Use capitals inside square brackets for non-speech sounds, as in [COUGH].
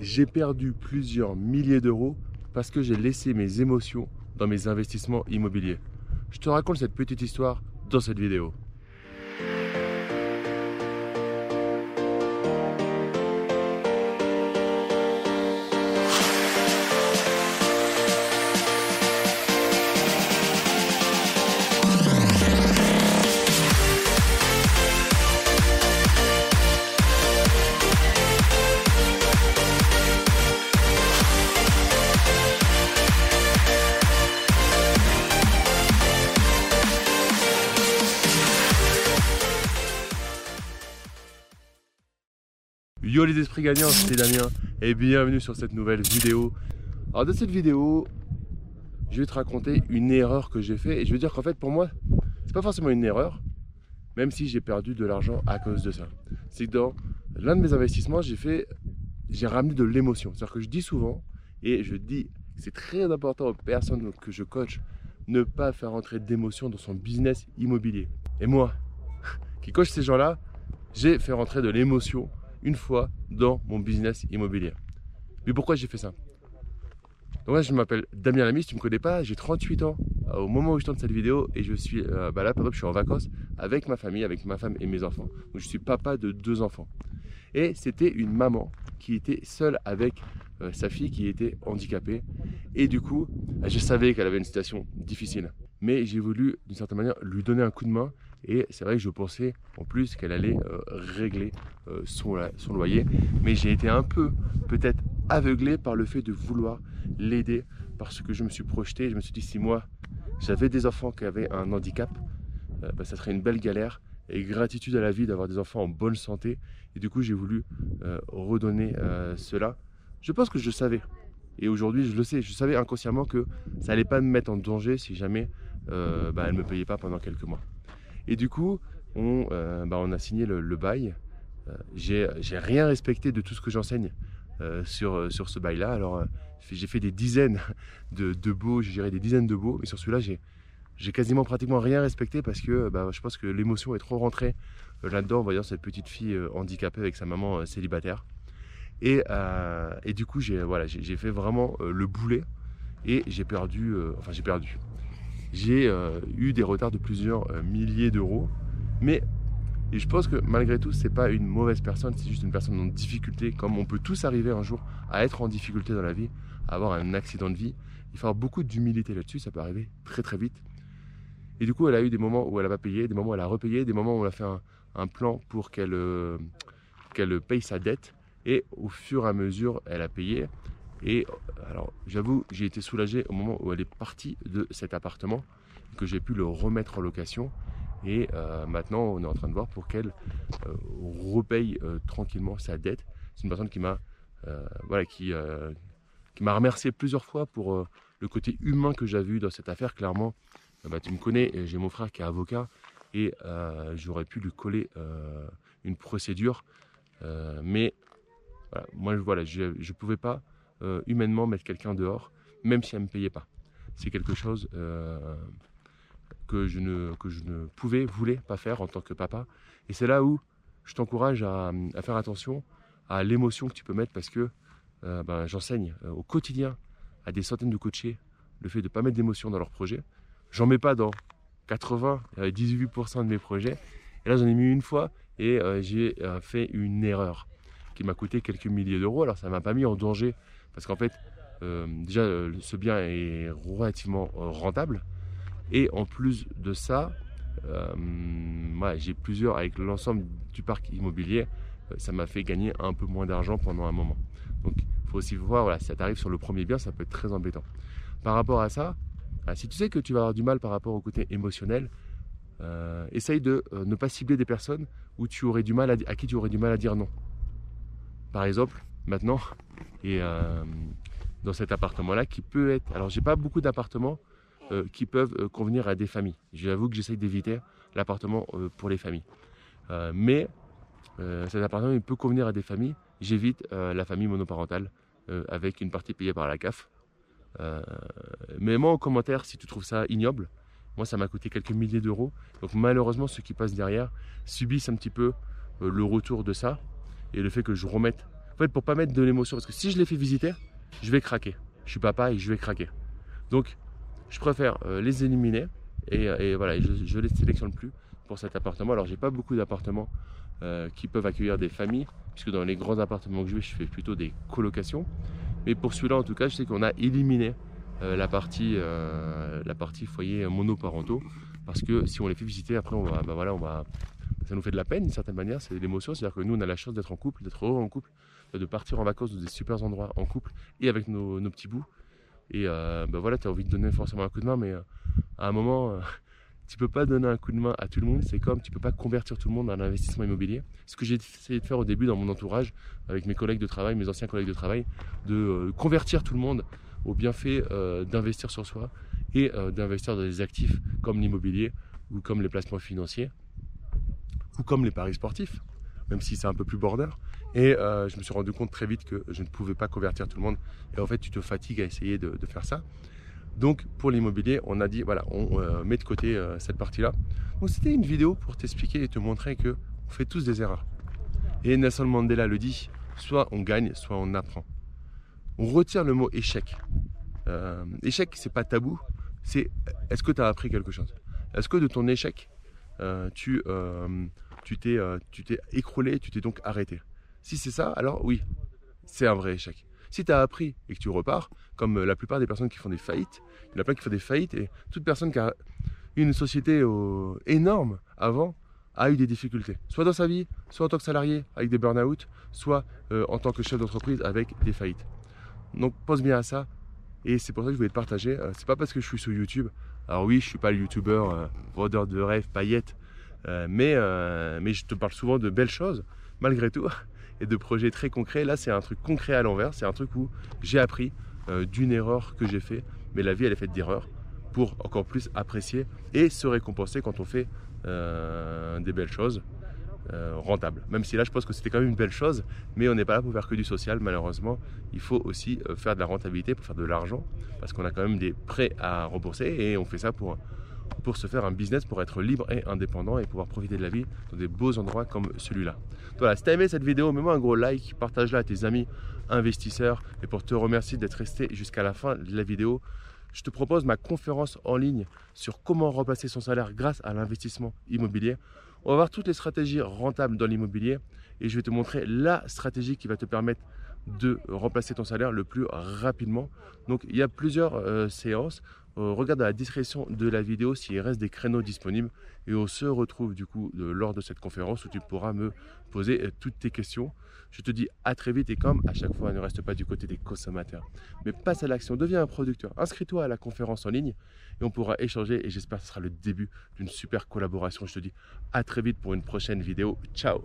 j'ai perdu plusieurs milliers d'euros parce que j'ai laissé mes émotions dans mes investissements immobiliers. Je te raconte cette petite histoire dans cette vidéo. Yo les esprits gagnants, c'est Damien et bienvenue sur cette nouvelle vidéo. Alors dans cette vidéo, je vais te raconter une erreur que j'ai fait et je veux dire qu'en fait pour moi, c'est pas forcément une erreur, même si j'ai perdu de l'argent à cause de ça. C'est que dans l'un de mes investissements, j'ai fait, j'ai ramené de l'émotion. C'est-à-dire que je dis souvent et je dis, c'est très important aux personnes que je coach, ne pas faire entrer d'émotion dans son business immobilier. Et moi, [LAUGHS] qui coach ces gens-là, j'ai fait rentrer de l'émotion une fois dans mon business immobilier. Mais pourquoi j'ai fait ça? Donc là, je m'appelle Damien Lamy, si tu ne me connais pas, j'ai 38 ans euh, au moment où je tourne cette vidéo et je suis euh, bah là, par exemple, je suis en vacances avec ma famille, avec ma femme et mes enfants. Donc je suis papa de deux enfants. Et c'était une maman qui était seule avec euh, sa fille qui était handicapée. Et du coup, je savais qu'elle avait une situation difficile. Mais j'ai voulu, d'une certaine manière, lui donner un coup de main et c'est vrai que je pensais en plus qu'elle allait euh, régler euh, son, loyer. Mais j'ai été un peu peut-être aveuglé par le fait de vouloir l'aider. Parce que je me suis projeté, je me suis dit si moi j'avais des enfants qui avaient un handicap, euh, bah, ça serait une belle galère. Et gratitude à la vie d'avoir des enfants en bonne santé. Et du coup j'ai voulu redonner cela. Je pense que je savais. Et aujourd'hui je le sais, je savais inconsciemment que ça n'allait pas me mettre en danger si jamais bah, elle ne me payait pas pendant quelques mois. Et du coup, on, euh, bah, a signé le, bail. Euh, j'ai rien respecté de tout ce que j'enseigne euh, sur, sur ce bail-là. Alors, j'ai fait des dizaines de, baux, j'ai géré des dizaines de baux, mais sur celui-là, j'ai quasiment pratiquement rien respecté parce que bah, je pense que l'émotion est trop rentrée là-dedans en voyant cette petite fille handicapée avec sa maman célibataire. Et, et, du coup, j'ai voilà, fait vraiment le boulet et j'ai perdu, enfin j'ai perdu j'ai euh, eu des retards de plusieurs euh, milliers d'euros. Mais je pense que malgré tout, c'est pas une mauvaise personne, c'est juste une personne en difficulté, comme on peut tous arriver un jour à être en difficulté dans la vie, à avoir un accident de vie. Il faut avoir beaucoup d'humilité là-dessus, ça peut arriver très très vite. Et du coup, elle a eu des moments où elle n'a pas payé, des moments où elle a repayé, des moments où on a fait un, plan pour qu'elle euh, qu'elle paye sa dette. Et au fur et à mesure, elle a payé. Et alors, j'avoue, j'ai été soulagé au moment où elle est partie de cet appartement, que j'ai pu le remettre en location. Et euh, maintenant, on est en train de voir pour qu'elle euh, repaye euh, tranquillement sa dette. C'est une personne qui m'a voilà, qui, qui m'a remercié plusieurs fois pour le côté humain que j'avais eu dans cette affaire. Clairement, bah, tu me connais, j'ai mon frère qui est avocat et j'aurais pu lui coller une procédure. mais moi, voilà, je ne pouvais pas euh, humainement mettre quelqu'un dehors, même si elle ne me payait pas. C'est quelque chose euh, que, je ne, que je ne pouvais, voulais pas faire en tant que papa. Et c'est là où je t'encourage à, faire attention à l'émotion que tu peux mettre parce que euh, ben, j'enseigne au quotidien à des centaines de coachés le fait de ne pas mettre d'émotion dans leurs projets. J'en mets pas dans 80, 18% de mes projets. Et là, j'en ai mis une fois et j'ai fait une erreur qui m'a coûté quelques milliers d'euros. Alors, ça ne m'a pas mis en danger parce qu'en fait, euh, déjà, euh, ce bien est relativement euh, rentable. Et en plus de ça, j'ai plusieurs, avec l'ensemble du parc immobilier, ça m'a fait gagner un peu moins d'argent pendant un moment. Donc il faut aussi voir, si ça t'arrive sur le premier bien, ça peut être très embêtant. Par rapport à ça, si tu sais que tu vas avoir du mal par rapport au côté émotionnel, essaye de ne pas cibler des personnes à qui tu aurais du mal à dire non. Par exemple, maintenant, et euh, dans cet appartement-là qui peut être. Alors, j'ai pas beaucoup d'appartements euh, qui peuvent euh, convenir à des familles. J'avoue que j'essaye d'éviter l'appartement pour les familles. mais cet appartement, il peut convenir à des familles. J'évite la famille monoparentale avec une partie payée par la CAF. mais moi, en commentaire, si tu trouves ça ignoble, moi, ça m'a coûté quelques milliers d'euros. Donc, malheureusement, ceux qui passent derrière subissent un petit peu le retour de ça et le fait que je remette fait, pour pas mettre de l'émotion, parce que si je les fais visiter, je vais craquer. Je suis papa et je vais craquer. Donc, je préfère euh, les éliminer et, voilà, je, les sélectionne plus pour cet appartement. Alors, j'ai pas beaucoup d'appartements euh, qui peuvent accueillir des familles, puisque dans les grands appartements que je vais, je fais plutôt des colocations. Mais pour celui-là, en tout cas, je sais qu'on a éliminé euh, la, partie, la partie foyer monoparentaux, parce que si on les fait visiter, après, on va, bah voilà, on va, ça nous fait de la peine d'une certaine manière, c'est l'émotion, c'est-à-dire que nous, on a la chance d'être en couple, d'être heureux en couple, de partir en vacances dans des super endroits en couple et avec nos, petits bouts. Et euh, bah voilà, tu as envie de donner forcément un coup de main, mais euh, à un moment, euh, [LAUGHS] tu peux pas donner un coup de main à tout le monde. C'est comme tu peux pas convertir tout le monde dans l'investissement immobilier. Ce que j'ai essayé de faire au début dans mon entourage, avec mes collègues de travail, mes anciens collègues de travail, de convertir tout le monde au bienfait d'investir sur soi et d'investir dans des actifs comme l'immobilier ou comme les placements financiers ou comme les paris sportifs même si c'est un peu plus border. Et euh, je me suis rendu compte très vite que je ne pouvais pas convertir tout le monde. Et en fait, tu te fatigues à essayer de, faire ça. Donc, pour l'immobilier, on a dit, voilà, on euh, met de côté euh, cette partie-là. Donc, c'était une vidéo pour t'expliquer et te montrer que on fait tous des erreurs. Et Nelson Mandela le dit, soit on gagne, soit on apprend. On retire le mot échec. échec, c'est pas tabou. C'est est-ce que tu as appris quelque chose? Est-ce que de ton échec, tu tu t'es euh, écroulé, tu t'es donc arrêté. Si c'est ça, alors oui, c'est un vrai échec. Si tu as appris et que tu repars, comme euh, la plupart des personnes qui font des faillites, il y en a plein qui font des faillites et toute personne qui a une société énorme avant a eu des difficultés, soit dans sa vie, soit en tant que salarié avec des burn-out, soit euh, en tant que chef d'entreprise avec des faillites. Donc pense bien à ça et c'est pour ça que je voulais te partager. c'est pas parce que je suis sur YouTube. Alors oui, je suis pas le YouTuber vendeur de rêves, paillettes, euh, mais, euh, mais je te parle souvent de belles choses, malgré tout, [LAUGHS] et de projets très concrets. Là, c'est un truc concret à l'envers. C'est un truc où j'ai appris euh, d'une erreur que j'ai fait, mais la vie, elle est faite d'erreurs pour encore plus apprécier et se récompenser quand on fait des belles choses rentables. Même si là, je pense que c'était quand même une belle chose, mais on n'est pas là pour faire que du social, malheureusement. Il faut aussi faire de la rentabilité pour faire de l'argent, parce qu'on a quand même des prêts à rembourser et on fait ça pour pour se faire un business, pour être libre et indépendant et pouvoir profiter de la vie dans des beaux endroits comme celui-là. Voilà, si tu as aimé cette vidéo, mets-moi un gros like, partage-la à tes amis investisseurs. Et pour te remercier d'être resté jusqu'à la fin de la vidéo, je te propose ma conférence en ligne sur comment remplacer son salaire grâce à l'investissement immobilier. On va voir toutes les stratégies rentables dans l'immobilier et je vais te montrer la stratégie qui va te permettre de remplacer ton salaire le plus rapidement. Donc il y a plusieurs euh, séances. Euh, regarde dans la description de la vidéo s'il reste des créneaux disponibles et on se retrouve du coup lors de cette conférence où tu pourras me poser euh, toutes tes questions. Je te dis à très vite et comme à chaque fois ne reste pas du côté des consommateurs mais passe à l'action, deviens un producteur, inscris-toi à la conférence en ligne et on pourra échanger et j'espère que ce sera le début d'une super collaboration. Je te dis à très vite pour une prochaine vidéo. Ciao